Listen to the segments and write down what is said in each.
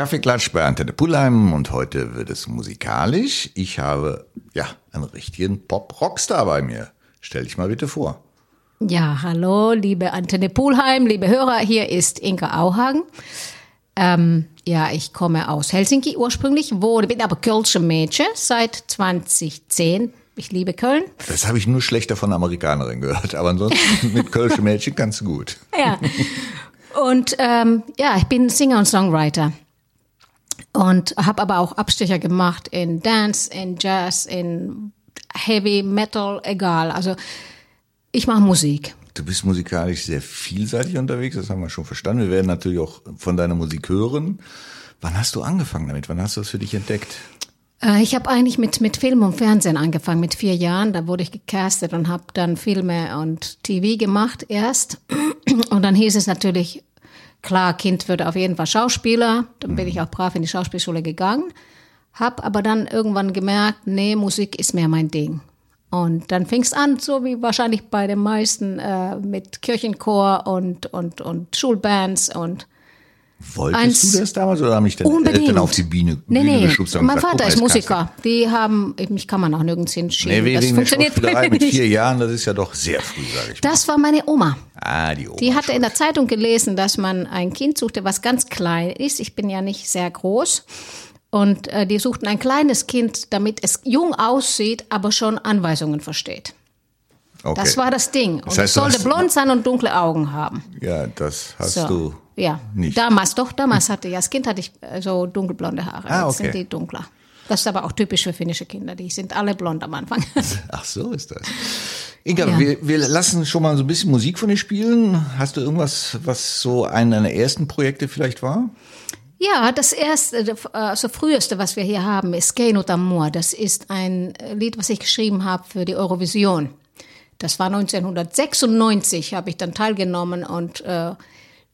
Kaffeeklatsch bei Antenne Pullheim und heute wird es musikalisch. Ich habe, ja, einen richtigen Pop-Rockstar bei mir. Stell dich mal bitte vor. Ja, hallo, liebe Antenne Pulheim, liebe Hörer, hier ist Inka Auhagen. Ähm, ja, ich komme aus Helsinki ursprünglich, wohne, bin aber Kölsche Mädchen seit 2010. Ich liebe Köln. Das habe ich nur schlechter von Amerikanerin gehört, aber ansonsten mit Kölsche Mädchen ganz gut. Ja. Und ähm, ja, ich bin Singer und Songwriter und habe aber auch Abstecher gemacht in Dance, in Jazz, in Heavy Metal, egal. Also ich mache Musik. Du bist musikalisch sehr vielseitig unterwegs, das haben wir schon verstanden. Wir werden natürlich auch von deiner Musik hören. Wann hast du angefangen damit? Wann hast du das für dich entdeckt? Äh, ich habe eigentlich mit, mit Film und Fernsehen angefangen, mit vier Jahren. Da wurde ich gecastet und habe dann Filme und TV gemacht erst. Und dann hieß es natürlich, klar, Kind wird auf jeden Fall Schauspieler. Dann bin ich auch brav in die Schauspielschule gegangen. Hab aber dann irgendwann gemerkt, nee, Musik ist mehr mein Ding. Und dann fing es an, so wie wahrscheinlich bei den meisten, äh, mit Kirchenchor und, und, und Schulbands und Wolltest Eins- du das damals oder haben mich deine unbedingt. Eltern auf die Bühne, Nee, Bühne nee, geschubst und mein gesagt, Vater ist mal, Musiker. Die haben, mich kann man auch nirgends hinschieben. Nee, wegen das der funktioniert Schauspielerei mit vier Jahren, das ist ja doch sehr früh, sage ich mal. Das war meine Oma. Ah, die Oma. Die hatte schon. in der Zeitung gelesen, dass man ein Kind suchte, was ganz klein ist. Ich bin ja nicht sehr groß. Und äh, die suchten ein kleines Kind, damit es jung aussieht, aber schon Anweisungen versteht. okay. Das war das Ding. Und Das heißt, es sollte blond sein und dunkle Augen haben. Ja, das hast So. du ja. nicht. Damals, doch, damals hatte ich, als Kind hatte ich äh, so dunkelblonde Haare. Ah, Jetzt okay. sind die dunkler. Das ist aber auch typisch für finnische Kinder. Die sind alle blond am Anfang. Ach so ist das. Inga, Ja. wir, wir lassen schon mal so ein bisschen Musik von dir spielen. Hast du irgendwas, was so einer deiner ersten Projekte vielleicht war? Ja, das erste, also früheste, was wir hier haben, ist Keino Tamur. Das ist ein Lied, was ich geschrieben habe für die Eurovision. Das war 1996, habe ich dann teilgenommen und äh,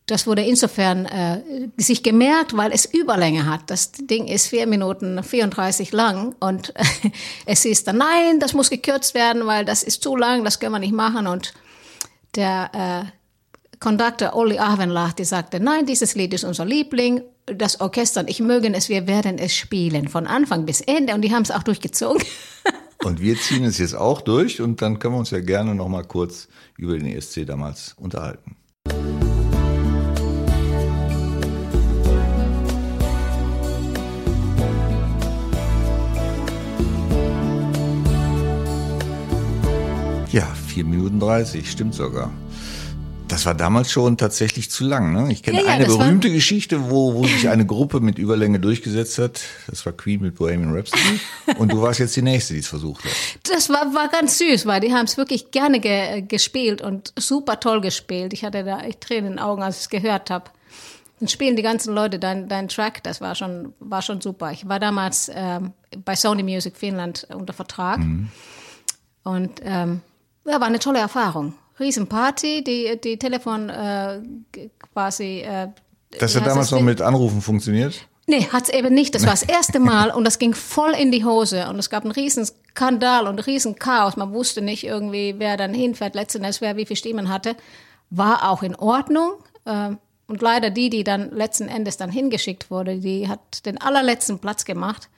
das wurde insofern äh, sich gemerkt, weil es Überlänge hat. Das Ding ist vier Minuten 34 lang und es ist dann, nein, das muss gekürzt werden, weil das ist zu lang, das können wir nicht machen und der äh, Conductor Olli Ahvenlahti sagte, nein, dieses Lied ist unser Liebling, das Orchester und ich mögen es, wir werden es spielen, von Anfang bis Ende und die haben es auch durchgezogen. Und wir ziehen es jetzt auch durch und dann können wir uns ja gerne noch mal kurz über den ESC damals unterhalten. Ja, 4 Minuten 30, stimmt sogar. Das war damals schon tatsächlich zu lang. Ne? Ich kenne Ja, ja, eine das war- berühmte Geschichte, wo, wo sich eine Gruppe mit Überlänge durchgesetzt hat. Das war Queen mit Bohemian Rhapsody. Und du warst jetzt die Nächste, die es versucht hat. Das war, war ganz süß, weil die haben es wirklich gerne ge gespielt und super toll gespielt. Ich hatte da echt Tränen in den Augen, als ich es gehört habe. Dann spielen die ganzen Leute dein, dein Track, das war schon, war schon super. Ich war damals ähm, bei Sony Music Finnland unter Vertrag und ähm, ja, war eine tolle Erfahrung. Riesenparty, die, die Telefon äh, quasi. Äh, Das hat damals noch mit Anrufen funktioniert? Nee, hat's eben nicht. Das war das erste Mal und das ging voll in die Hose und es gab einen riesen Skandal und einen riesen Chaos. Man wusste nicht irgendwie, wer dann hinfährt, letzten Endes wer wie viele Stimmen hatte. War auch in Ordnung. ähm, Und leider die, die dann letzten Endes dann hingeschickt wurde, die hat den allerletzten Platz gemacht.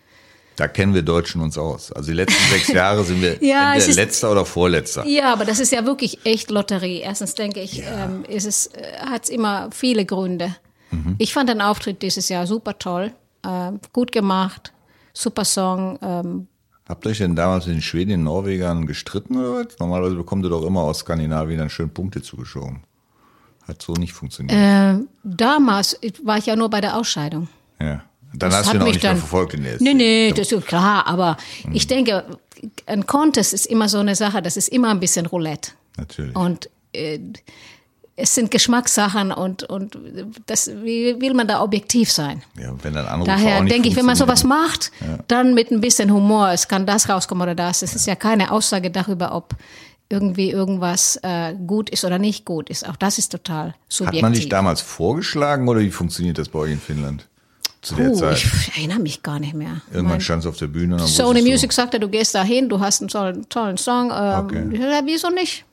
Da kennen wir Deutschen uns aus. Also die letzten sechs Jahre sind wir Ja, es entweder letzter oder vorletzter. Ja, aber das ist ja wirklich echt Lotterie. Erstens denke ich, ähm, ist es, äh, hat's immer viele Gründe. Ich fand den Auftritt dieses Jahr super toll, ähm, gut gemacht, super Song. Ähm, Habt ihr euch denn damals den Schweden, den Norwegern gestritten oder was? Normalerweise bekommt ihr doch immer aus Skandinavien dann schön Punkte zugeschoben. Hat so nicht funktioniert. äh, damals war ich ja nur bei der Ausscheidung. ja. Dann das hast du ihn auch mich nicht mehr dann- verfolgt in der Nee, nee, das ist klar, aber ich denke, ein Contest ist immer so eine Sache, das ist immer ein bisschen Roulette. Natürlich. Und äh, es sind Geschmackssachen und, und das, wie will man da objektiv sein? ja, wenn dann Anrufe Daher auch nicht denke ich, wenn man sowas macht, dann mit ein bisschen Humor, es kann das rauskommen oder das. Es ist ja keine Aussage darüber, ob irgendwie irgendwas äh, gut ist oder nicht gut ist. Auch das ist total subjektiv. Hat man dich damals vorgeschlagen oder wie funktioniert das bei euch in Finnland? Zu der Puh, Zeit. ich erinnere mich gar nicht mehr. Irgendwann Mein- stand es auf der Bühne Sony Music sagte, du gehst da hin, du hast einen tollen, tollen Song. Ähm, Okay. ja, wieso nicht?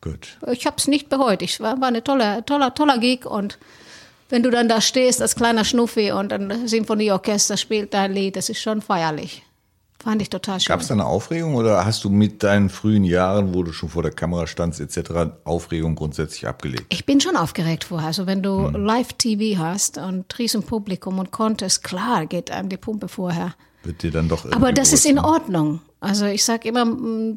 Gut. Ich habe es nicht bereut. Ich war, war eine tolle, toller, toller Gig und wenn du dann da stehst als kleiner Schnuffi und ein Sinfonieorchester spielt dein Lied, das ist schon feierlich. Fand ich total schön. Gab es da eine Aufregung oder hast du mit deinen frühen Jahren, wo du schon vor der Kamera standst etc., Aufregung grundsätzlich abgelegt? Ich bin schon aufgeregt vorher. Also wenn du hm. Live-TV hast und riesen Publikum und Contest, klar geht einem die Pumpe vorher. Wird dir dann doch Aber das ist in Ordnung. Also ich sage immer,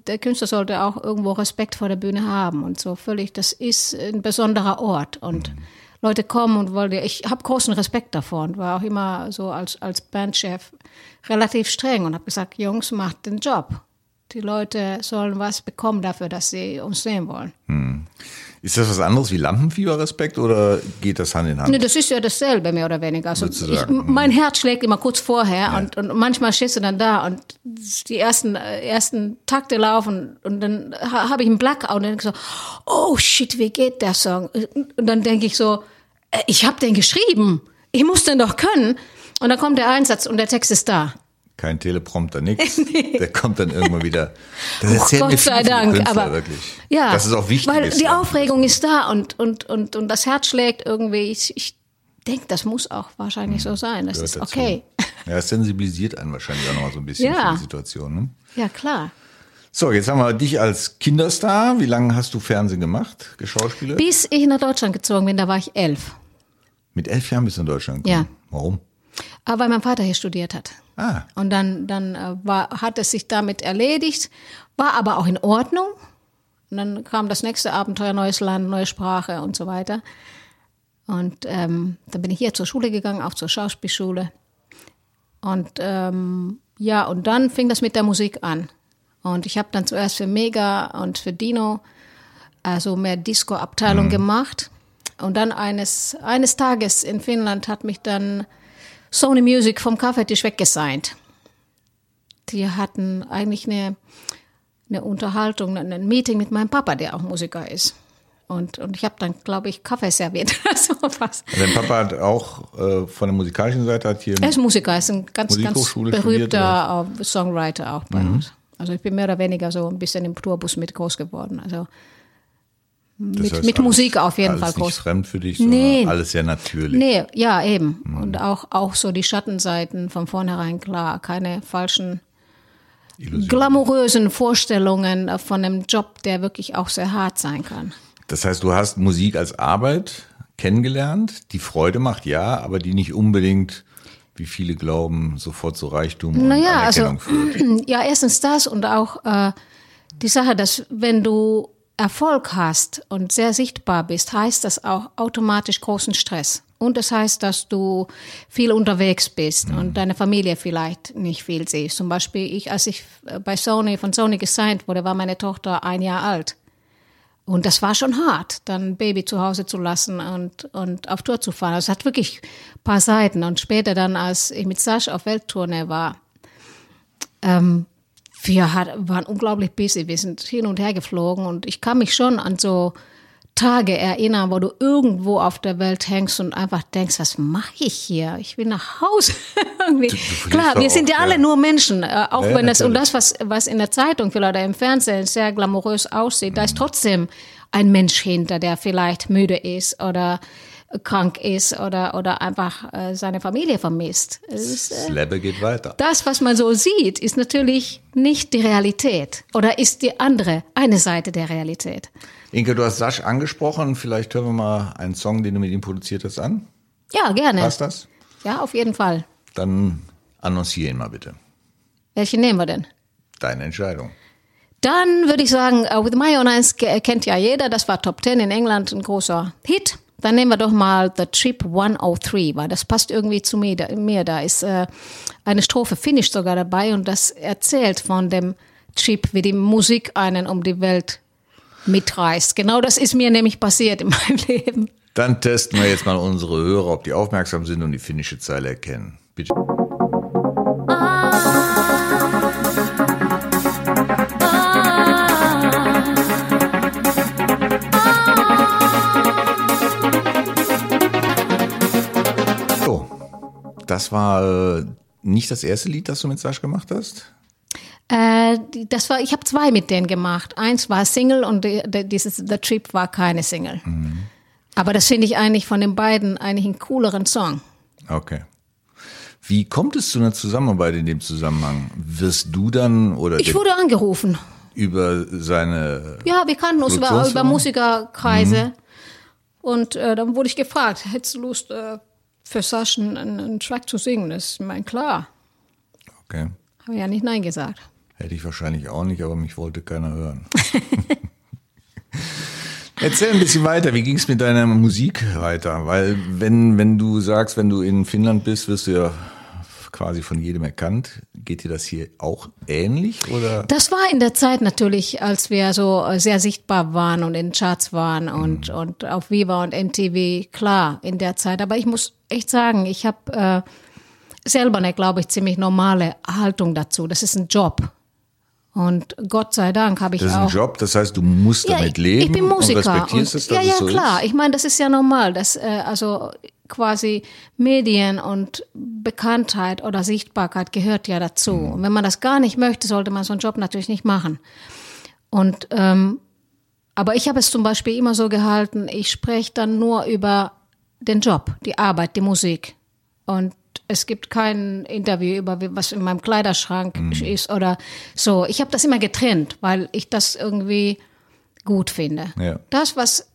der Künstler sollte auch irgendwo Respekt vor der Bühne haben und so völlig. Das ist ein besonderer Ort und hm. Leute kommen und wollen. Ich habe großen Respekt davor und war auch immer so als, als Bandchef relativ streng und habe gesagt, Jungs, macht den Job. Die Leute sollen was bekommen dafür, dass sie uns sehen wollen. Hm. Ist das was anderes wie Lampenfieberrespekt oder geht das Hand in Hand? Nee, das ist ja dasselbe, mehr oder weniger. Also ich, mein Herz schlägt immer kurz vorher ja. und, und manchmal stehst du dann da und die ersten, ersten Takte laufen und dann habe ich einen Blackout und dann denke ich so, oh shit, wie geht der Song? Und dann denke ich so, äh, ich habe den geschrieben, ich muss den doch können. Und dann kommt der Einsatz und der Text ist da kein Teleprompter, nix. nee. Der kommt dann irgendwann wieder. Das oh, Gott sei Dank, Künstler, aber wirklich. Ja, das ist auch wichtig. Weil die Aufregung ist da und und und und das Herz schlägt irgendwie. Ich, ich denke, das muss auch wahrscheinlich so sein. Das ist dazu. okay. Ja, es sensibilisiert einen wahrscheinlich auch noch mal so ein bisschen ja. für die Situation. Ne? Ja, klar. So, jetzt haben wir dich als Kinderstar. Wie lange hast du Fernsehen gemacht, geschauspielert? Bis ich nach Deutschland gezogen bin, da war ich elf. Mit elf Jahren bist du in Deutschland gekommen? Ja. Warum? Aber weil mein Vater hier studiert hat. Ah. Und dann, dann äh, war, hat es sich damit erledigt, war aber auch in Ordnung. Und dann kam das nächste Abenteuer, neues Land, neue Sprache und so weiter. Und ähm, dann bin ich hier zur Schule gegangen, auch zur Schauspielschule. Und ähm, ja, und dann fing das mit der Musik an. Und ich habe dann zuerst für Mega und für Dino also mehr Disco-Abteilung mhm. gemacht. Und dann eines, eines Tages in Finnland hat mich dann Sony Music vom Kaffeetisch weggesigned. Die hatten eigentlich eine, eine Unterhaltung, ein Meeting mit meinem Papa, der auch Musiker ist. Und, und ich habe dann, glaube ich, Kaffee serviert oder sowas. Dein Papa hat auch äh, von der musikalischen Seite hat hier. Er ist Musiker, er ist ein ganz, ganz berühmter Songwriter auch bei mhm. uns. Also ich bin mehr oder weniger so ein bisschen im Tourbus mit groß geworden. Also mit, heißt, mit alles, Musik auf jeden alles Fall groß. Nicht fremd für dich, nee. alles sehr natürlich. Nee, ja, eben. Mhm. Und auch, auch so die Schattenseiten von vornherein klar. Keine falschen, Illusion. glamourösen Vorstellungen von einem Job, der wirklich auch sehr hart sein kann. Das heißt, du hast Musik als Arbeit kennengelernt, die Freude macht, ja, aber die nicht unbedingt wie viele glauben, sofort zu Reichtum und naja, Anerkennung also, führt. Ja, erstens das und auch äh, die Sache, dass wenn du Erfolg hast und sehr sichtbar bist, heißt das auch automatisch großen Stress. Und das heißt, dass du viel unterwegs bist mhm. und deine Familie vielleicht nicht viel siehst. Zum Beispiel ich, als ich bei Sony, von Sony gesigned wurde, war meine Tochter ein Jahr alt. Und das war schon hart, dann Baby zu Hause zu lassen und, und auf Tour zu fahren. Also es hat wirklich ein paar Seiten. Und später dann, als ich mit Sash auf Welttournee war, ähm, wir hat, waren unglaublich busy. Wir sind hin und her geflogen und ich kann mich schon an so Tage erinnern, wo du irgendwo auf der Welt hängst und einfach denkst, was mache ich hier? Ich will nach Hause. Klar, wir sind ja alle nur Menschen, äh, auch ja, wenn das und das, was, was in der Zeitung vielleicht oder im Fernsehen sehr glamourös aussieht, mhm. da ist mhm. trotzdem ein Mensch hinter, der vielleicht müde ist oder krank ist oder, oder einfach äh, seine Familie vermisst. Ist, äh, das Leben geht weiter. Das, was man so sieht, ist natürlich nicht die Realität oder ist die andere, eine Seite der Realität. Inke, du hast Sasch angesprochen. Vielleicht hören wir mal einen Song, den du mit ihm produziert hast, an. Ja, gerne. Passt das? Ja, auf jeden Fall. Dann annonciere ihn mal bitte. Welchen nehmen wir denn? Deine Entscheidung. Dann würde ich sagen, uh, With My Own Eyes kennt ja jeder. Das war Top 10 in England, ein großer Hit. Dann nehmen wir doch mal The Trip 103, weil das passt irgendwie zu mir. Da, mir. da ist äh, eine Strophe Finnisch sogar dabei und das erzählt von dem Trip, wie die Musik einen um die Welt mitreißt. Genau das ist mir nämlich passiert in meinem Leben. Dann testen wir jetzt mal unsere Hörer, ob die aufmerksam sind und die finnische Zeile erkennen. Bitte. Das war äh, nicht das erste Lied, das du mit Sasch gemacht hast? Äh, das war, ich habe zwei mit denen gemacht. Eins war Single und die, dieses The Trip war keine Single. Mhm. Aber das finde ich eigentlich von den beiden eigentlich einen cooleren Song. Okay. Wie kommt es zu einer Zusammenarbeit in dem Zusammenhang? Wirst du dann oder ich wurde angerufen über seine ja wir kannten uns über, über Musikerkreise mhm. und äh, dann wurde ich gefragt hättest du Lust äh, für Sascha einen, einen Track zu singen das ist mein klar okay habe ja nicht nein gesagt hätte ich wahrscheinlich auch nicht aber mich wollte keiner hören Erzähl ein bisschen weiter. Wie ging es mit deiner Musik weiter? Weil wenn wenn du sagst, wenn du in Finnland bist, wirst du ja quasi von jedem erkannt. Geht dir das hier auch ähnlich oder? Das war in der Zeit natürlich, als wir so sehr sichtbar waren und in Charts waren und mhm. und auf Viva und MTV klar in der Zeit. Aber ich muss echt sagen, ich habe äh, selber eine, glaube ich, ziemlich normale Haltung dazu. Das ist ein Job. Und Gott sei Dank habe ich auch. Das ist ein Job, das heißt, du musst ja, damit leben. Ich bin Musiker. Und respektierst und, es, ja, ja, so klar. Ist? Ich meine, das ist ja normal. dass äh, also quasi Medien und Bekanntheit oder Sichtbarkeit gehört ja dazu. Mhm. Und wenn man das gar nicht möchte, sollte man so einen Job natürlich nicht machen. Und ähm, aber ich habe es zum Beispiel immer so gehalten, ich spreche dann nur über den Job, die Arbeit, die Musik. Und es gibt kein Interview über was in meinem Kleiderschrank mhm. ist oder so. Ich habe das immer getrennt, weil ich das irgendwie gut finde. Ja. Das, was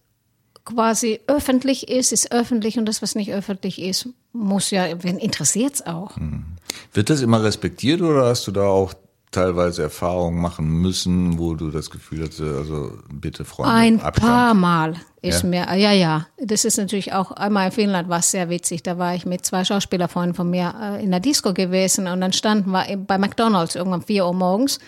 quasi öffentlich ist, ist öffentlich und das, was nicht öffentlich ist, muss ja, wen interessiert es auch. Mhm. Wird das immer respektiert oder hast du da auch teilweise Erfahrungen machen müssen, wo du das Gefühl hast, also bitte Freunde, Ein Abstand. paar Mal ist ja? mir, ja, ja. Das ist natürlich auch, einmal in Finnland war es sehr witzig. Da war ich mit zwei Schauspielerfreunden von mir äh, in der Disco gewesen und dann standen wir bei McDonalds irgendwann vier Uhr morgens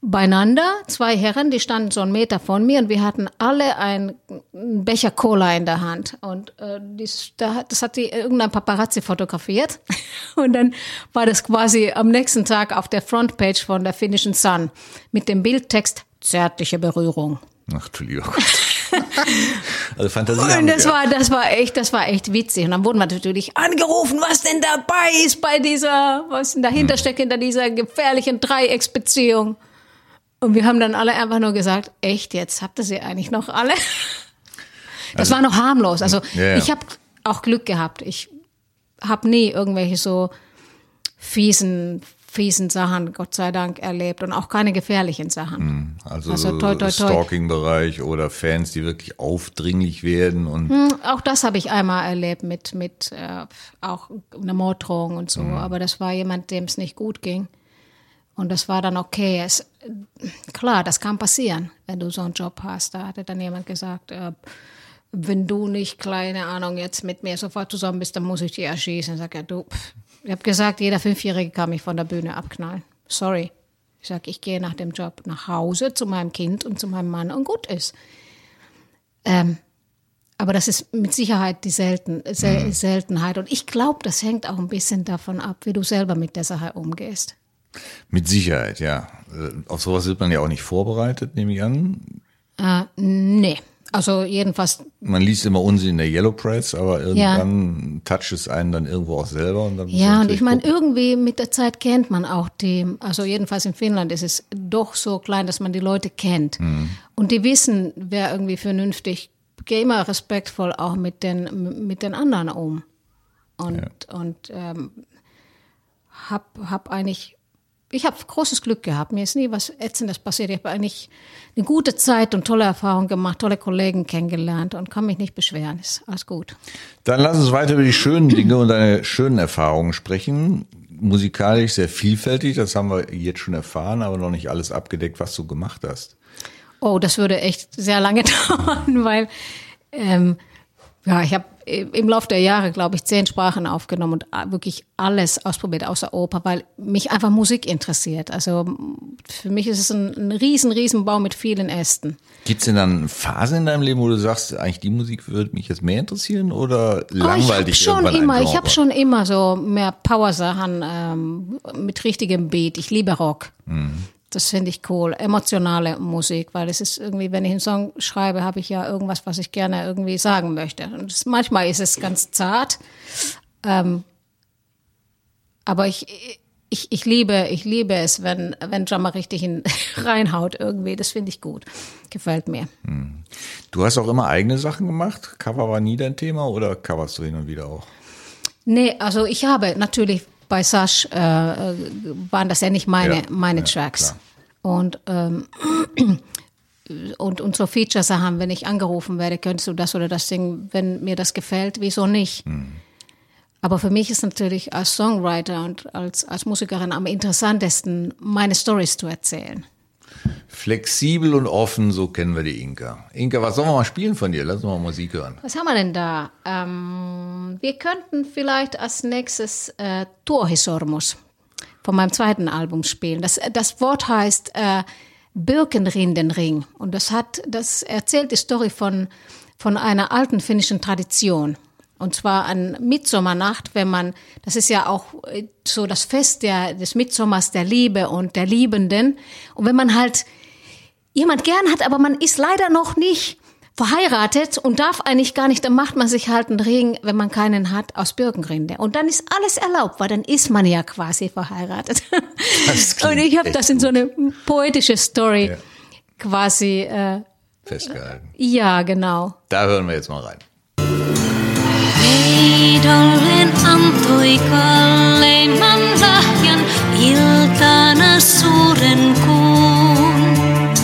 beieinander, zwei Herren, die standen so einen Meter von mir und wir hatten alle einen Becher Cola in der Hand. Und äh, dies, das hat die irgendein Paparazzi fotografiert. Und dann war das quasi am nächsten Tag auf der Frontpage von der finnischen Sun mit dem Bildtext zärtliche Berührung. Ach, Entschuldigung. also Fantasie. Und das war, das war echt, das war echt witzig. Und dann wurden wir natürlich angerufen, was denn dabei ist bei dieser, was denn dahinter hm. steckt hinter dieser gefährlichen Dreiecksbeziehung. Und wir haben dann alle einfach nur gesagt, echt jetzt, habt ihr sie eigentlich noch alle? Das also, war noch harmlos. Also ja. ich habe auch Glück gehabt. Ich habe nie irgendwelche so fiesen, fiesen Sachen, Gott sei Dank, erlebt und auch keine gefährlichen Sachen. Hm, also, also toi, toi, toi. Stalking-Bereich oder Fans, die wirklich aufdringlich werden und hm, auch das habe ich einmal erlebt mit mit äh, auch einer Morddrohung und so. Mhm. Aber das war jemand, dem es nicht gut ging. Und das war dann okay. Es, klar, das kann passieren, wenn du so einen Job hast. Da hatte dann jemand gesagt, äh, wenn du nicht, keine Ahnung, jetzt mit mir sofort zusammen bist, dann muss ich dich erschießen. Ich sage, ja, du, ich habe gesagt, jeder Fünfjährige kann mich von der Bühne abknallen. Sorry. Ich sage, ich gehe nach dem Job nach Hause zu meinem Kind und zu meinem Mann und gut ist. Ähm, aber das ist mit Sicherheit die Selten, Sel mhm. Seltenheit. Und ich glaube, das hängt auch ein bisschen davon ab, wie du selber mit der Sache umgehst. Mit Sicherheit, ja. Äh, auf sowas wird man ja auch nicht vorbereitet, nehme ich an. Äh, nee. Also jedenfalls. Man liest immer Unsinn in der Yellow Press, aber irgendwann ja. toucht es einen dann irgendwo auch selber. Und dann ja, und ich meine, irgendwie mit der Zeit kennt man auch die, also jedenfalls in Finnland ist es doch so klein, dass man die Leute kennt. Mhm. Und die wissen, wer irgendwie vernünftig, gehe immer respektvoll auch mit den, mit den anderen um. Und, ja. und ähm, hab, hab eigentlich ich habe großes Glück gehabt. Mir ist nie was Ätzendes passiert. Ich habe eigentlich eine gute Zeit und tolle Erfahrungen gemacht, tolle Kollegen kennengelernt und kann mich nicht beschweren. Ist alles gut. Dann lass uns weiter über die schönen Dinge und deine schönen Erfahrungen sprechen. Musikalisch sehr vielfältig, das haben wir jetzt schon erfahren, aber noch nicht alles abgedeckt, was du gemacht hast. Oh, das würde echt sehr lange dauern, weil ähm, ja, ich habe im Laufe der Jahre, glaube ich, zehn Sprachen aufgenommen und wirklich alles ausprobiert außer Oper, weil mich einfach Musik interessiert. Also für mich ist es ein, ein riesen, riesen Bau mit vielen Ästen. Gibt es denn dann Phasen in deinem Leben, wo du sagst, eigentlich die Musik würde mich jetzt mehr interessieren oder langweilig oh, ich schon immer, Ich habe schon immer so mehr Power-Sachen ähm, mit richtigem Beat. Ich liebe Rock. Mhm. Das finde ich cool. Emotionale Musik, weil es ist irgendwie, wenn ich einen Song schreibe, habe ich ja irgendwas, was ich gerne irgendwie sagen möchte. Und das, manchmal ist es ganz zart. Ähm, aber ich, ich, ich liebe, ich liebe es, wenn, wenn Drummer richtig in, reinhaut irgendwie. Das finde ich gut. Gefällt mir. Du hast auch immer eigene Sachen gemacht? Cover war nie dein Thema oder coverst du hin und wieder auch? Nee, also ich habe natürlich bei Sash äh, waren das ja nicht meine, Ja, meine ja, Tracks. klar. Und, ähm, und, und so Feature-Sachen, wenn ich angerufen werde, könntest du das oder das singen, wenn mir das gefällt, wieso nicht? Hm. Aber für mich ist natürlich als Songwriter und als, als Musikerin am interessantesten, meine Stories zu erzählen. Flexibel und offen, so kennen wir die Inka. Inka, was sollen wir mal spielen von dir? Lass uns mal Musik hören. Was haben wir denn da? Ähm, wir könnten vielleicht als nächstes äh, Tuohisormus von meinem zweiten Album spielen. Das, das Wort heißt äh, Birkenrindenring und das hat, das erzählt die Story von, von einer alten finnischen Tradition. Und zwar an Mitsommernacht, wenn man, das ist ja auch äh, so das Fest der, des Mitsommers der Liebe und der Liebenden. Und wenn man halt jemand gern hat, aber man ist leider noch nicht verheiratet und darf eigentlich gar nicht, dann macht man sich halt einen Ring, wenn man keinen hat, aus Birkenrinde. Und dann ist alles erlaubt, weil dann ist man ja quasi verheiratet. Und ich habe das in so eine poetische Story Ja. quasi, äh, Festgehalten. ja, genau. Da hören wir jetzt mal rein. Veidolleen antoi kalleimman lahjan iltana suuren kuun.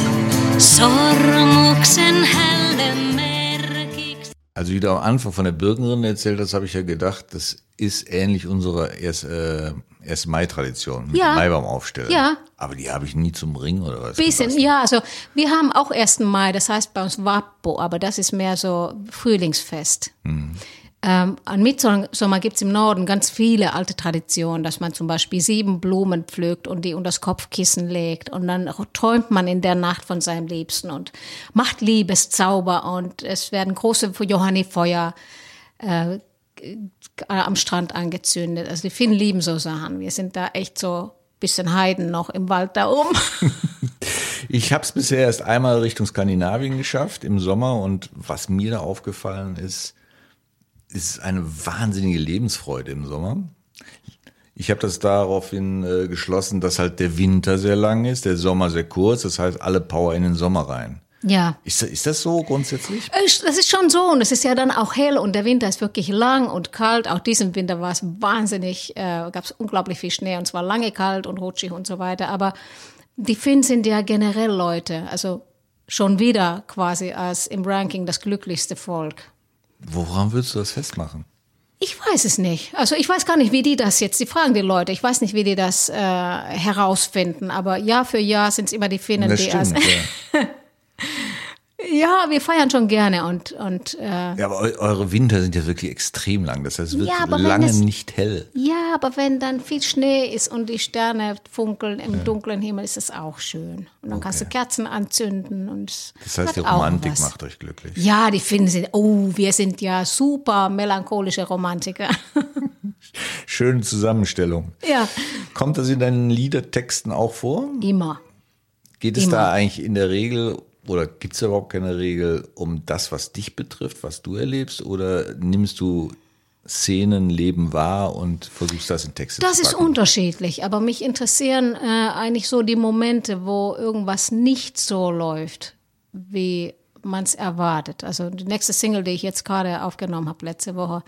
Sormuksen hellen merkiksi. Also wie du am Anfang von der Birkenrinde erzählt hast, habe ich ja gedacht, das ist ähnlich unserer erst, äh, erst Mai-Tradition mit Ja. Maibaum aufstellen. Ja. Aber die habe ich nie zum Ring oder was. Bisschen, ja, also wir haben auch 1. Mai, das heißt bei uns Wappo, aber das ist mehr so Frühlingsfest. Ähm, an Mitsommer gibt's im Norden ganz viele alte Traditionen, dass man zum Beispiel sieben Blumen pflückt und die unter das Kopfkissen legt und dann träumt man in der Nacht von seinem Liebsten und macht Liebeszauber und es werden große Johannifeuer äh, am Strand angezündet. Also die Finnen lieben so Sachen. Wir sind da echt so bisschen Heiden noch im Wald da oben. Ich habe es bisher erst einmal Richtung Skandinavien geschafft im Sommer und was mir da aufgefallen ist, ist eine wahnsinnige Lebensfreude im Sommer. Ich habe das daraufhin äh, geschlossen, dass halt der Winter sehr lang ist, der Sommer sehr kurz, das heißt alle Power in den Sommer rein. Ja. Ist, das- ist das so grundsätzlich? Es- Das ist schon so und es ist ja dann auch hell und der Winter ist wirklich lang und kalt. Auch diesen Winter war es wahnsinnig, äh, gab es unglaublich viel Schnee und zwar lange kalt und rutschig und so weiter. Aber die Finnen sind ja generell Leute, also schon wieder quasi als im Ranking das glücklichste Volk. Woran würdest du das festmachen? Ich weiß es nicht. Also ich weiß gar nicht, wie die das jetzt, die fragen die Leute, ich weiß nicht, wie die das äh, herausfinden, aber Jahr für Jahr sind es immer die Finnen, Das die stimmt, ja. ja, wir feiern schon gerne und, und äh, ja. Aber eu eure Winter sind ja wirklich extrem lang, das heißt, es wird Ja, lange es- nicht hell. Ja, aber wenn dann viel Schnee ist und die Sterne funkeln im dunklen Himmel, ist es auch schön. Und dann kannst du Kerzen anzünden und Das heißt, die Romantik macht euch glücklich. Ja, die Finnen sind, oh, wir sind ja super melancholische Romantiker. Schöne Zusammenstellung. ja, Kommt das in deinen Liedertexten auch vor? immer. Geht es Immer. da eigentlich in der Regel oder gibt es da überhaupt keine Regel um das, was dich betrifft, was du erlebst? Oder nimmst du Szenen, Leben wahr und versuchst das in Texte Das zu ist packen? unterschiedlich, aber mich interessieren äh, eigentlich so die Momente, wo irgendwas nicht so läuft, wie man es erwartet. Also die nächste Single, die ich jetzt gerade aufgenommen habe, letzte Woche,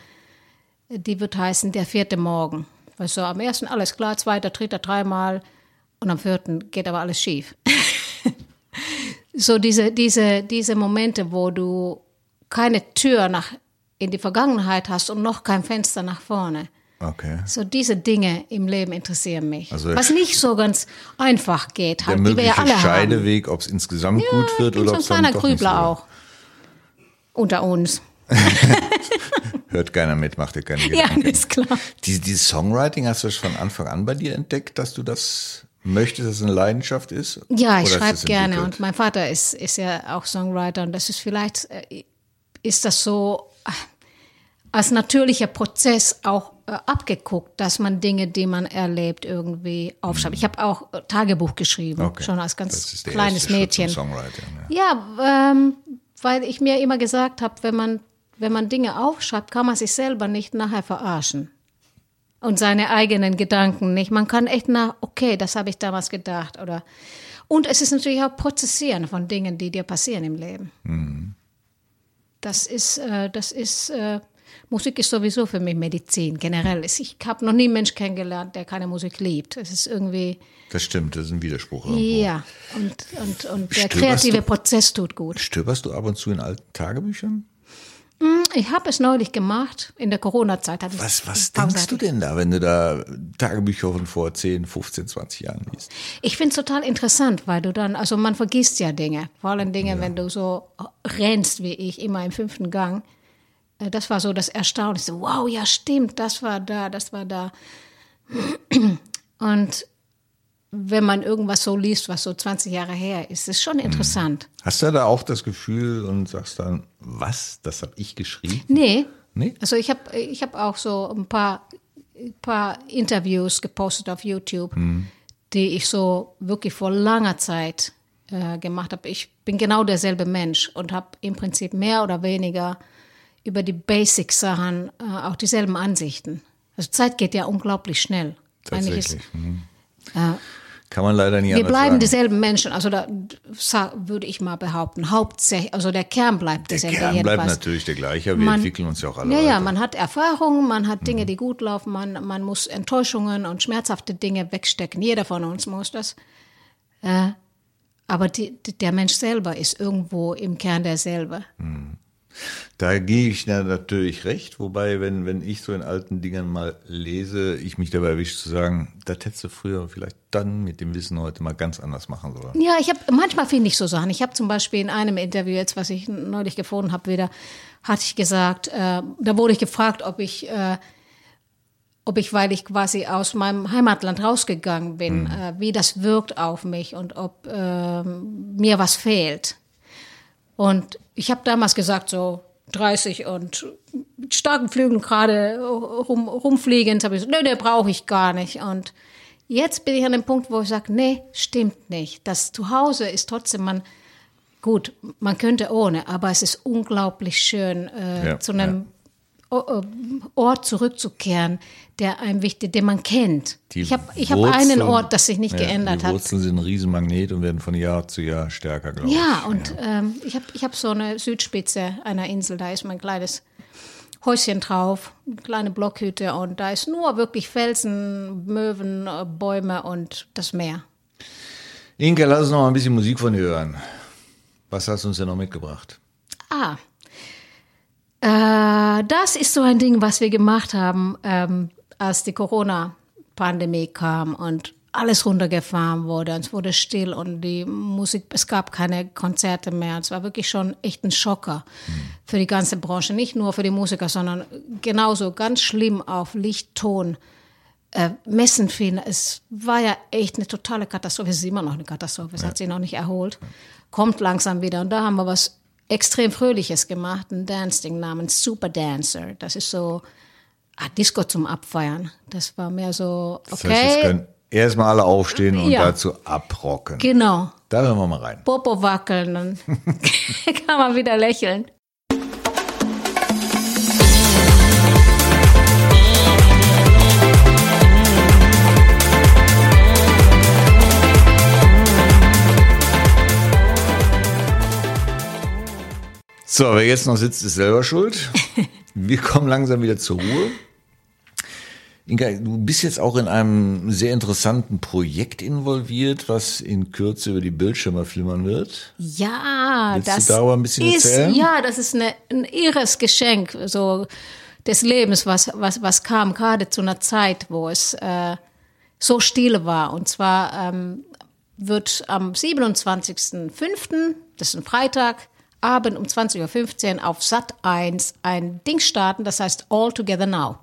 die wird heißen Der vierte Morgen. Du, am ersten alles klar, zweiter, dritter, dreimal und am vierten geht aber alles schief. so diese, diese, diese Momente, wo du keine Tür nach, in die Vergangenheit hast und noch kein Fenster nach vorne. Okay. So diese Dinge im Leben interessieren mich. Also Was nicht so ganz einfach geht, Der halt, die wir mögliche ja alle. Scheideweg, ob es insgesamt gut wird oder so ein kleiner so Grübler wird. auch. Unter uns. Hört keiner mit, macht dir keine Ja, Gedanken. ist klar. Diese, dieses Songwriting hast du das von Anfang an bei dir entdeckt, dass du das möchtest, dass es eine Leidenschaft ist? Ja, ich schreibe gerne und mein Vater ist, ist ja auch Songwriter und das ist vielleicht, äh, ist das so äh, als natürlicher Prozess auch äh, abgeguckt, dass man Dinge, die man erlebt, irgendwie aufschreibt. Ich habe auch Tagebuch geschrieben, Mhm. Okay. schon als ganz kleines Mädchen. Ja. Ja, ähm, weil ich mir immer gesagt habe, wenn man, wenn man Dinge aufschreibt, kann man sich selber nicht nachher verarschen. Und seine eigenen Gedanken nicht. Man kann echt nach, okay, das habe ich damals gedacht oder und es ist natürlich auch Prozessieren von Dingen, die dir passieren im Leben. Das ist, äh, das ist, äh, Musik ist sowieso für mich Medizin generell. Ich habe noch nie einen Mensch kennengelernt, der keine Musik liebt. Es ist irgendwie, Das stimmt, das ist ein Widerspruch. irgendwo. ja, und, und, und der Stöberst kreative du- Prozess tut gut. Stöberst du ab und zu in alten Tagebüchern? Ich habe es neulich gemacht, in der Corona-Zeit. Was, was denkst du denn da, wenn du da Tagebücher von vor 10, 15, 20 Jahren liest? Ich finde es total interessant, weil du dann, also man vergisst ja Dinge. Vor allen Dingen, wenn du so rennst wie ich, immer im fünften Gang. Äh, Das war so das Erstaunlichste. Wow, ja stimmt, das war da, das war da. Und wenn man irgendwas so liest, was so 20 Jahre her ist, ist schon interessant. Hast du da auch das Gefühl und sagst dann, was, das habe ich geschrieben? Nee. Nee? Also ich habe ich hab auch so ein paar, ein paar Interviews gepostet auf YouTube, die ich so wirklich vor langer Zeit äh, gemacht habe. Ich bin genau derselbe Mensch und habe im Prinzip mehr oder weniger über die Basic-Sachen äh, auch dieselben Ansichten. Also Zeit geht ja unglaublich schnell. Eigentlich ist- Tatsächlich. Mhm. äh, Kann man leider nie wir bleiben sagen. dieselben Menschen, also da würde ich mal behaupten, hauptsächlich, also der Kern bleibt Der derselbe Kern bleibt jedenfalls. natürlich der gleiche, wir Man- entwickeln uns ja auch alle Ja, ja, man hat Erfahrungen, man hat Dinge, die gut laufen, man, man muss Enttäuschungen und schmerzhafte Dinge wegstecken. Jeder von uns muss das. Äh, aber die, der Mensch selber ist irgendwo im Kern derselbe. Da gehe ich natürlich recht, wobei, wenn, wenn ich so in alten Dingern mal lese, ich mich dabei erwische zu sagen, das hättest du früher vielleicht dann mit dem Wissen heute mal ganz anders machen sollen. Ja, ich habe manchmal finde ich so Sachen. Ich habe zum Beispiel in einem Interview jetzt, was ich neulich gefunden habe, wieder hatte ich gesagt, äh, da wurde ich gefragt, ob ich, äh, ob ich, weil ich quasi aus meinem Heimatland rausgegangen bin, äh, wie das wirkt auf mich und ob ähm, mir was fehlt. Und ich habe damals gesagt, so 30 und mit starken Flügeln gerade rum, rumfliegend, habe ich gesagt, nee, nee, brauche ich gar nicht. Und jetzt bin ich an dem Punkt, wo ich sage, nee, stimmt nicht. Das Zuhause ist trotzdem, man, gut, man könnte ohne, aber es ist unglaublich schön, äh, Ja, zu einem äh, Ort zurückzukehren, der einem wichtig, den man kennt. Die ich habe ich hab einen Ort, das sich nicht ja, geändert Die hat. Wurzeln sind ein Riesenmagnet und werden von Jahr zu Jahr stärker, glaube ich. Ja, und ähm, ich habe ich hab so eine Südspitze einer Insel, da ist mein kleines Häuschen drauf, eine kleine Blockhütte und da ist nur wirklich Felsen, Möwen, äh, Bäume und das Meer. Inke, lass uns noch mal ein bisschen Musik von dir hören. Was hast du uns denn noch mitgebracht? Ah, äh, das ist so ein Ding, was wir gemacht haben, ähm, als die Corona-Pandemie kam und alles runtergefahren wurde. und Es wurde still und die Musik, es gab keine Konzerte mehr. Es war wirklich schon echt ein Schocker für die ganze Branche. Nicht nur für die Musiker, sondern genauso ganz schlimm auf Licht, Ton. Äh, Messen fehlen. Es war ja echt eine totale Katastrophe. Es ist immer noch eine Katastrophe. Es hat sich noch nicht erholt. Kommt langsam wieder. Und da haben wir was extrem Fröhliches gemacht. Ein Dance-Ding namens Super Dancer. Das ist so ah, Disco zum Abfeiern. Das war mehr so, Das heißt, okay, können erstmal alle aufstehen und Ja. dazu abrocken. genau. Da hören wir mal rein. Popo wackeln, dann kann man wieder lächeln. So, wer jetzt noch sitzt, ist selber schuld. Wir kommen langsam wieder zur Ruhe. Inga, du bist jetzt auch in einem sehr interessanten Projekt involviert, was in Kürze über die Bildschirme flimmern wird. Ja, Willst du das darüber ein bisschen ist, erzählen? ja, das ist eine, ein irres Geschenk so des Lebens, was, was, was kam gerade zu einer Zeit, wo es äh, so still war. Und zwar ähm, wird am 27.05., das ist ein Freitag, Abend um 20.15 Uhr auf Sat 1 ein Ding starten, das heißt All Together Now.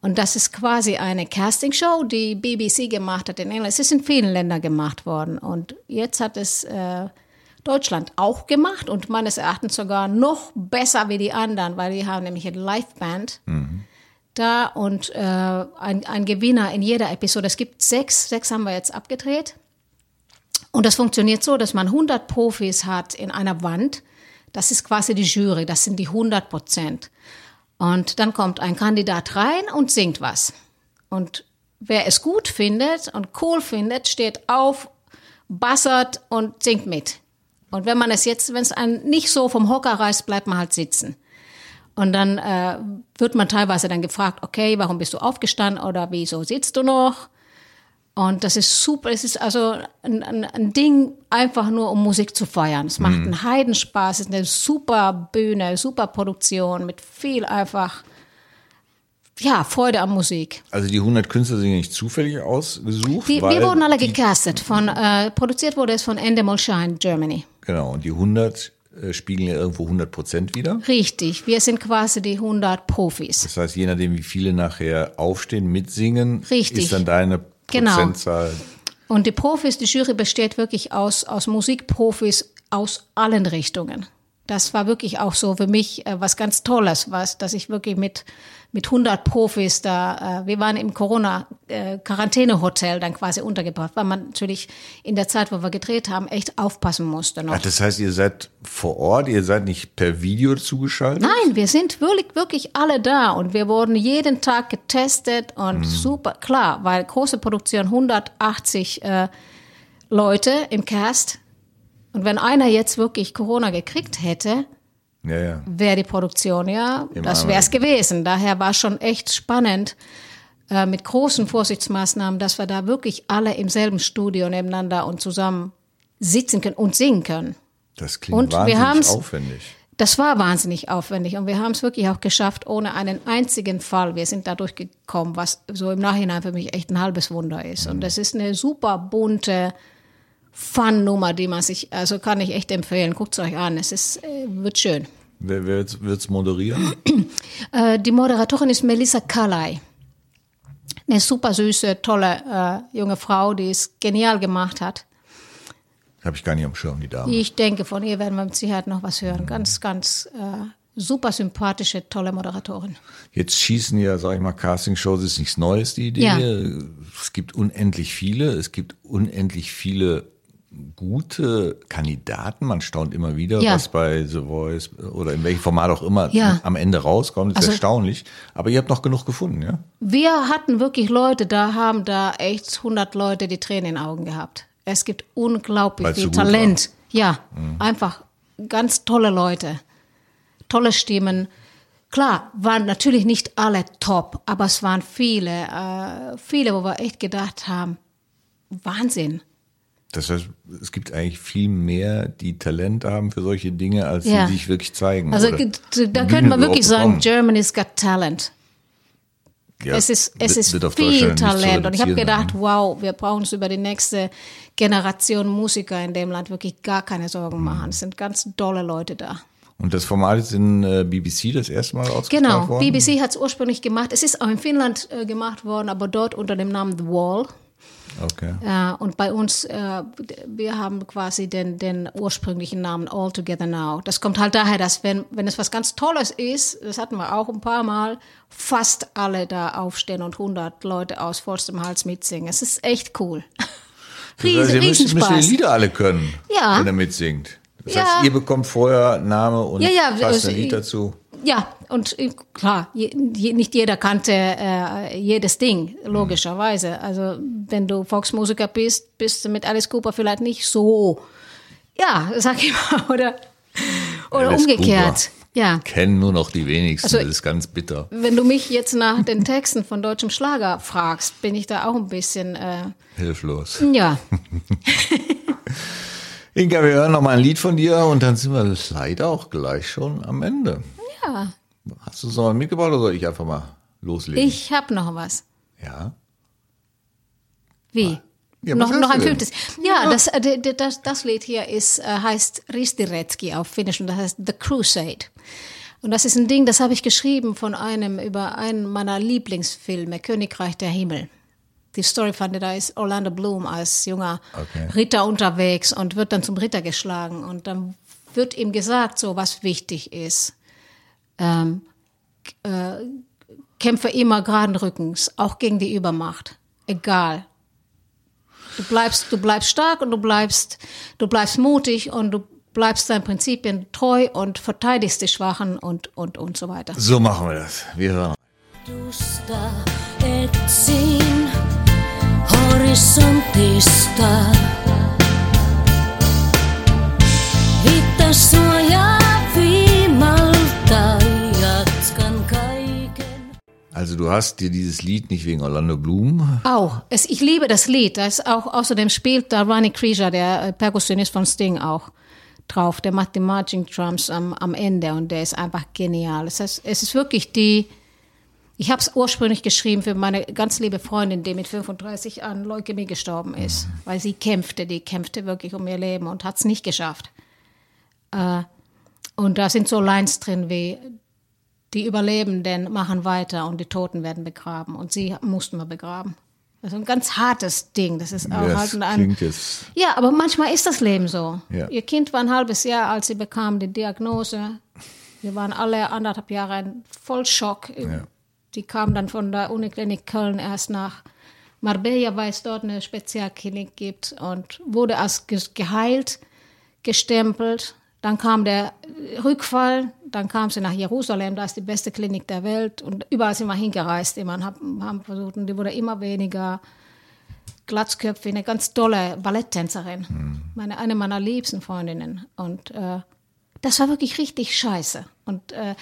Und das ist quasi eine Castingshow, die BBC gemacht hat in England. Es ist in vielen Ländern gemacht worden. Und jetzt hat es äh, Deutschland auch gemacht und meines Erachtens sogar noch besser wie die anderen, weil die haben nämlich eine Liveband da und äh, ein, ein Gewinner in jeder Episode. Es gibt sechs, sechs haben wir jetzt abgedreht. Und das funktioniert so, dass man 100 Profis hat in einer Wand. Das ist quasi die Jury, das sind die 100 Prozent. Und dann kommt ein Kandidat rein und singt was. Und wer es gut findet und cool findet, steht auf, bassert und singt mit. Und wenn man es jetzt, wenn es einen nicht so vom Hocker reißt, bleibt man halt sitzen. Und dann äh, wird man teilweise dann gefragt, okay, warum bist du aufgestanden oder wieso sitzt du noch? Und das ist super. Es ist also ein, ein, ein Ding, einfach nur um Musik zu feiern. Es macht einen Heidenspaß. Es ist eine super Bühne, super Produktion mit viel einfach, ja, Freude an Musik. Also die 100 Künstler sind nicht zufällig ausgesucht. Die, wir wurden alle gecastet. Von, äh, produziert wurde es von Endemol Shine, Germany. Genau, und die 100 äh, spiegeln ja irgendwo 100 Prozent wieder. Richtig. Wir sind quasi die 100 Profis. Das heißt, je nachdem, wie viele nachher aufstehen, mitsingen, Richtig. ist dann deine Genau. Prozentzahl. Und die Profis, die Jury besteht wirklich aus, aus Musikprofis aus allen Richtungen. Das war wirklich auch so für mich äh, was ganz Tolles, was, dass ich wirklich mit, mit 100 Profis da, äh, wir waren im Corona-Quarantäne-Hotel dann quasi untergebracht, weil man natürlich in der Zeit, wo wir gedreht haben, echt aufpassen musste noch. Ach, das heißt, ihr seid vor Ort, ihr seid nicht per Video zugeschaltet? Nein, wir sind wirklich, wirklich alle da und wir wurden jeden Tag getestet und super, klar, weil große Produktion 180 äh, Leute im Cast. Und wenn einer jetzt wirklich Corona gekriegt hätte, Ja, ja. wäre die Produktion ja, Im das wäre es gewesen. Daher war schon echt spannend äh, mit großen Vorsichtsmaßnahmen, dass wir da wirklich alle im selben Studio nebeneinander und zusammen sitzen können und singen können. Das klingt Und wahnsinnig aufwendig. Das war wahnsinnig aufwendig und wir haben es wirklich auch geschafft ohne einen einzigen Fall. Wir sind da durchgekommen, was so im Nachhinein für mich echt ein halbes Wunder ist. Und das ist eine super bunte Fun-Nummer, die man sich, also kann ich echt empfehlen. Guckt es euch an, es ist, äh, wird schön. Wer wird es moderieren? Äh, die Moderatorin ist Melissa Kalai. Eine super süße, tolle äh, junge Frau, die es genial gemacht hat. Habe ich gar nicht am Schirm, die Dame. Ich denke, von ihr werden wir mit Sicherheit noch was hören. Ganz, ganz äh, super sympathische, tolle Moderatorin. Jetzt schießen ja, sag ich mal, Castingshows ist nichts Neues, die Idee. Ja. Es gibt unendlich viele, es gibt unendlich viele gute Kandidaten. Man staunt immer wieder, Ja. was bei The Voice oder in welchem Format auch immer Ja. am Ende rauskommt. Das ist Also- erstaunlich. Aber ihr habt noch genug gefunden, ja? Wir hatten wirklich Leute, da haben da echt 100 Leute die Tränen in den Augen gehabt. Es gibt unglaublich Weil's viel so Talent. Ja, einfach ganz tolle Leute. Tolle Stimmen. Klar, waren natürlich nicht alle top, aber es waren viele, äh, viele, wo wir echt gedacht haben, Wahnsinn. Das heißt, es gibt eigentlich viel mehr, die Talent haben für solche Dinge, als Ja. die sich wirklich zeigen. Also da Bühne könnte man wirklich sagen. Germany's got talent. Ja, es ist, es ist viel Talent. Und ich habe gedacht, sein. wow, wir brauchen uns über die nächste Generation Musiker in dem Land wirklich gar keine Mhm. Sorgen machen. Es sind ganz tolle Leute da. Und das Format ist in äh, BBC das erste Mal ausgestrahlt Genau, worden? BBC hat es ursprünglich gemacht. Es ist auch in Finnland äh, gemacht worden, aber dort unter dem Namen The Wall. Okay. Äh, und bei uns, äh, wir haben quasi den, den ursprünglichen Namen All Together Now. Das kommt halt daher, dass wenn, wenn es was ganz Tolles ist, das hatten wir auch ein paar Mal, fast alle da aufstehen und 100 Leute aus vollstem Hals mitsingen. Es ist echt cool. Das Riesen, heißt, ihr müsst, müsst ihr die Lieder alle können, Ja. wenn er mitsingt. Das Ja. heißt, ihr bekommt vorher Name und Ja, ja, also ein Lied ich- dazu. Ja, und äh, klar, je, je, nicht jeder kannte äh, jedes Ding, logischerweise. Also wenn du Volksmusiker bist, bist du mit Alice Cooper vielleicht nicht so, ja, sag ich mal, oder, oder Alice umgekehrt. Cooper. Ja, Kennen nur noch die wenigsten, Also- das ist ganz bitter. wenn du mich jetzt nach den Texten von deutschem Schlager fragst, bin ich da auch ein bisschen, äh, Hilflos. ja, Inga, wir hören noch mal ein Lied von dir und dann sind wir leider auch gleich schon am Ende. Ja, Hast du es noch mal mitgebracht oder soll ich einfach mal loslegen? ich habe noch was. Ja. Wie? Ja, noch, noch ein fünftes. Ja, Das, äh, das, das Lied hier ist, äh, heißt Ristiretski auf Finnisch und das heißt The Crusade. Und das ist ein Ding, das habe ich geschrieben von einem über einen meiner Lieblingsfilme, Königreich der Himmel. Die Story fand ich, da ist Orlando Bloom als junger Okay. Ritter unterwegs und wird dann zum Ritter geschlagen. Und dann wird ihm gesagt, so was wichtig ist. Ähm, äh, kämpfe immer geraden Rückens, auch gegen die Übermacht. Egal. Du bleibst, du bleibst stark und du bleibst, du bleibst mutig und du bleibst deinen Prinzipien treu und verteidigst die Schwachen und, und, und so weiter. So machen wir das. Wir hören. Tusta etsin horisontista. Viittä Also du hast dir dieses Lied nicht wegen Orlando Bloom. Auch. Es, ich liebe das Lied. Da ist auch, außerdem spielt da Ronnie Krieger, der äh, Perkussionist von Sting, auch drauf. Der macht die Marching Drums am, am Ende und der ist einfach genial. Es ist, es ist wirklich die. Ich habe es ursprünglich geschrieben für meine ganz liebe Freundin, die mit 35 an Leukämie gestorben ist, weil sie kämpfte. Die kämpfte wirklich um ihr Leben und hat es nicht geschafft. Äh, und da sind so Lines drin wie die Überlebenden machen weiter und die Toten werden begraben. Und sie mussten wir begraben. Das ist ein ganz hartes Ding. Das ist auch Das halt ein. Ja, aber manchmal ist das Leben so. Ja. Ihr Kind war ein halbes Jahr, als sie bekam die Diagnose. Wir waren alle anderthalb Jahre in Vollschock. Die kam dann von der Uniklinik Köln erst nach Marbella, weil es dort eine Spezialklinik gibt und wurde als ge- geheilt, gestempelt. Dann kam der Rückfall, dann kam sie nach Jerusalem, da ist die beste Klinik der Welt und überall sind wir hingereist, immer haben, haben versucht und die wurde immer weniger glatzköpfig, eine ganz tolle Balletttänzerin, meine, eine meiner liebsten Freundinnen und äh, das war wirklich richtig scheiße und äh,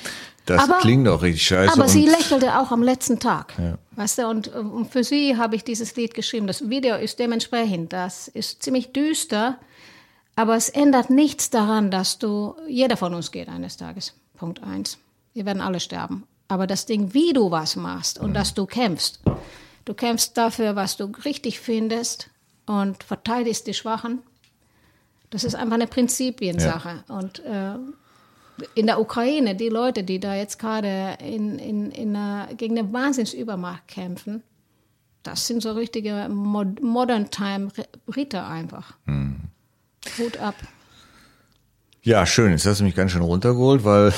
Das aber, klingt auch richtig scheiße. aber sie lächelte auch am letzten Tag. Ja. Weißt du, und, und für sie habe ich dieses Lied geschrieben. Das Video ist dementsprechend, das ist ziemlich düster, aber es ändert nichts daran, dass du, jeder von uns geht eines Tages. Punkt eins. Wir werden alle sterben. Aber das Ding, wie du was machst und dass du kämpfst. Du kämpfst dafür, was du richtig findest und verteidigst die Schwachen. Das ist einfach eine Prinzipiensache. Und äh, in der Ukraine, die Leute, die da jetzt gerade in, in, in einer, gegen eine Wahnsinnsübermacht kämpfen, das sind so richtige Mod Modern Time Ritter einfach. Hut ab. Ja, schön. Jetzt hast du mich ganz schön runtergeholt, weil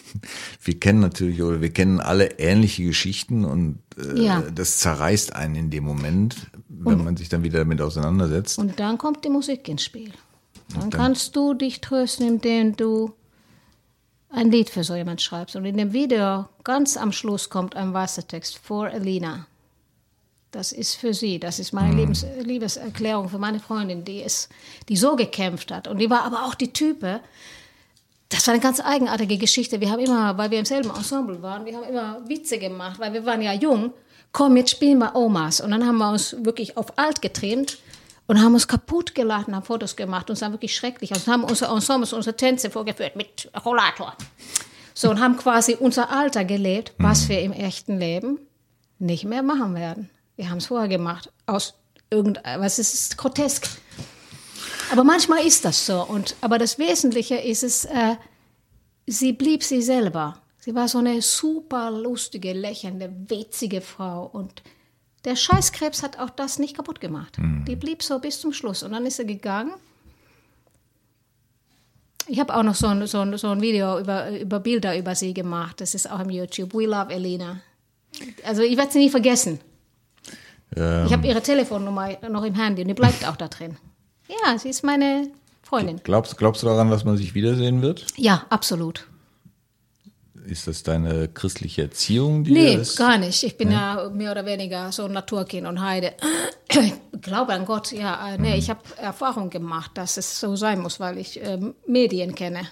wir kennen natürlich oder wir kennen alle ähnliche Geschichten und äh, Ja. das zerreißt einen in dem Moment, wenn man sich dann wieder damit auseinandersetzt. Und dann kommt die Musik ins Spiel. Dann kannst du dich trösten, indem du ein Lied für so jemand schreibst. Und in dem Video ganz am Schluss kommt ein weißer Text for Elena. Das ist für sie. Das ist meine Lebens Liebeserklärung für meine Freundin, die es, die so gekämpft hat. Und die war aber auch die Type. Das war eine ganz eigenartige Geschichte. Wir haben immer, weil wir im selben Ensemble waren, wir haben immer Witze gemacht, weil wir waren ja jung. Komm, jetzt spielen wir Omas. Und dann haben wir uns wirklich auf alt getrimmt und haben uns kaputt geladen, haben Fotos gemacht. Und war wirklich schrecklich. Und haben unsere Ensembles, unsere Tänze vorgeführt mit Rollator. So, und haben quasi unser Alter gelebt, was wir im echten Leben nicht mehr machen werden. Wir haben es vorher gemacht, aus irgendein, was ist, es ist grotesk. Aber manchmal ist das so. Und, aber das Wesentliche ist es, äh, sie blieb sie selber. Sie war so eine super lustige, lächelnde, witzige Frau. Und der Scheißkrebs hat auch das nicht kaputt gemacht. Die blieb so bis zum Schluss. Und dann ist sie gegangen. Ich habe auch noch so ein, so ein, so ein Video über, über Bilder über sie gemacht. Das ist auch im YouTube. We Love Elena. Also ich werde sie nie vergessen. Ähm, Ich habe ihre Telefonnummer noch im Handy und die bleibt auch da drin. Ja, sie ist meine Freundin. glaubst, glaubst du daran, dass man sich wiedersehen wird? Ja, absolut. Ist das deine christliche Erziehung? Die Nee, das, gar nicht. Ich bin ja mehr oder weniger so ein Naturkind und Heide. Ich glaube an Gott, ja. äh, Nee, ich habe Erfahrung gemacht, dass es so sein muss, weil ich ähm, Medien kenne.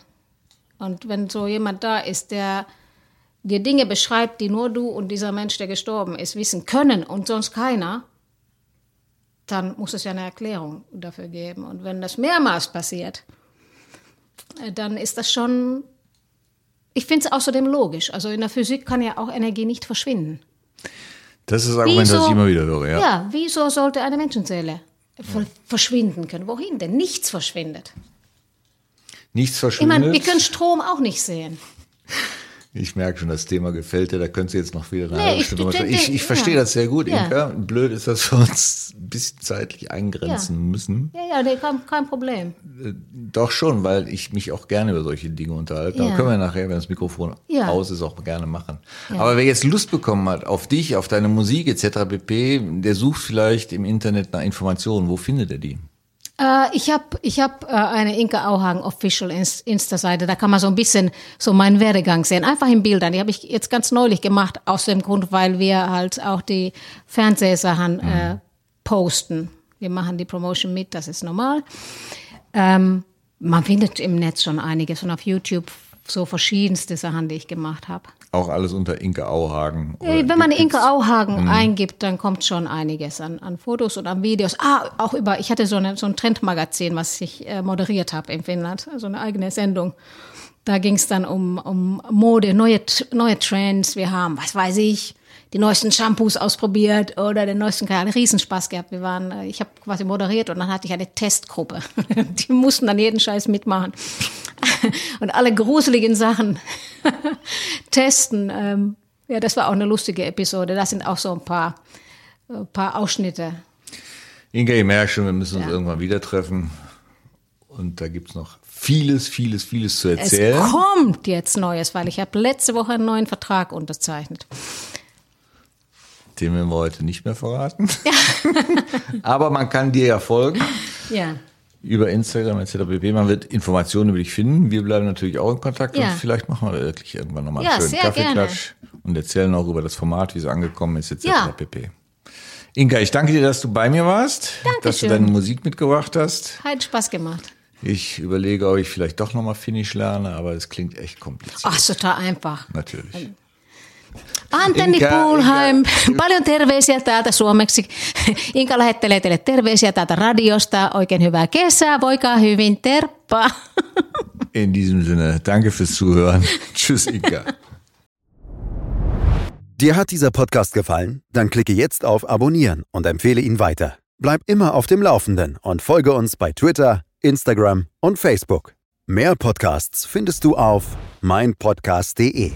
Und wenn so jemand da ist, der dir Dinge beschreibt, die nur du und dieser Mensch, der gestorben ist, wissen können und sonst keiner, dann muss es ja eine Erklärung dafür geben. Und wenn das mehrmals passiert, äh, dann ist das schon ich finde es außerdem logisch. Also in der Physik kann ja auch Energie nicht verschwinden. Das ist das Argument, das ich immer wieder höre. Ja. ja, wieso sollte eine Menschenzelle ver verschwinden können? Wohin denn? Nichts verschwindet. Nichts Ich verschwindet. meine, wir können Strom auch nicht sehen. Ich merke schon, das Thema gefällt dir, da könntest du jetzt noch wieder eine Nee, ich- ich Ich, ich ja. verstehe das sehr gut, Ja. Inka. Blöd ist, dass wir uns ein bisschen zeitlich eingrenzen müssen. Ja, ja, nee, kein, kein Problem. Doch schon, weil ich mich auch gerne über solche Dinge unterhalte. Ja. Aber können wir nachher, wenn das Mikrofon Ja. aus ist, auch gerne machen. Aber wer jetzt Lust bekommen hat auf dich, auf deine Musik etc. pp., der sucht vielleicht im Internet nach Informationen. Wo findet er die? Äh, ich habe ich hab, äh, eine Inka Auhagen Official Ins- Insta-Seite. Da kann man so ein bisschen so meinen Werdegang sehen. Einfach in Bildern. Die habe ich jetzt ganz neulich gemacht, aus dem Grund, weil wir halt auch die Fernsehsachen äh, posten. Wir machen die Promotion mit, das ist normal. Ähm, man findet im Netz schon einiges und auf YouTube so verschiedenste Sachen, die ich gemacht habe. Auch alles unter Inke Auhagen. Wenn man Inke Auhagen eingibt, dann kommt schon einiges an, an Fotos und an Videos. Ah, auch über, ich hatte so, eine, so ein Trendmagazin, was ich äh, moderiert habe in Finnland, also eine eigene Sendung. Da ging es dann um, um Mode, neue, neue Trends. Wir haben, was weiß ich, die neuesten Shampoos ausprobiert oder den neuesten, Ahnung, Riesenspaß gehabt. Wir waren, äh, ich habe quasi moderiert und dann hatte ich eine Testgruppe. Die mussten dann jeden Scheiß mitmachen. Und alle gruseligen Sachen testen. Ähm, ja, das war auch eine lustige Episode. Da sind auch so ein paar, ein paar Ausschnitte. Inge, ich merke schon, wir müssen uns Ja. irgendwann wieder treffen. Und da gibt's noch vieles, vieles, vieles zu Es erzählen. kommt jetzt Neues, weil ich habe letzte Woche einen neuen Vertrag unterzeichnet. Den werden wir heute nicht mehr verraten. Aber man kann dir ja folgen Ja. über Instagram etc. pp. Man wird Informationen über dich finden. Wir bleiben natürlich auch in Kontakt Ja. und vielleicht machen wir wirklich irgendwann nochmal Ja, einen schönen sehr Kaffeeklatsch und erzählen auch über das Format, wie es angekommen ist etc. Ja. pp. Inka, ich danke dir, dass du bei mir warst, dass du Dankeschön. deine Musik mitgebracht hast. Hat Spaß gemacht. Ich überlege, ob ich vielleicht doch nochmal Finnisch lerne, aber es klingt echt kompliziert. Ach, ist total einfach. Natürlich. Antenni Inka, Pulheim, Inka. paljon terveisiä täältä suomeksi. Inka lähettelee teille terveisiä täältä radiosta. Oikein hyvää kesää, voikaa hyvin, terppa. In diesem Sinne, danke fürs Zuhören. Tschüss, Inka. Dir hat dieser Podcast gefallen? Dann klicke jetzt auf Abonnieren und empfehle ihn weiter. Bleib immer auf dem Laufenden und folge uns bei Twitter, Instagram und Facebook. Mehr Podcasts findest du auf meinpodcast.de.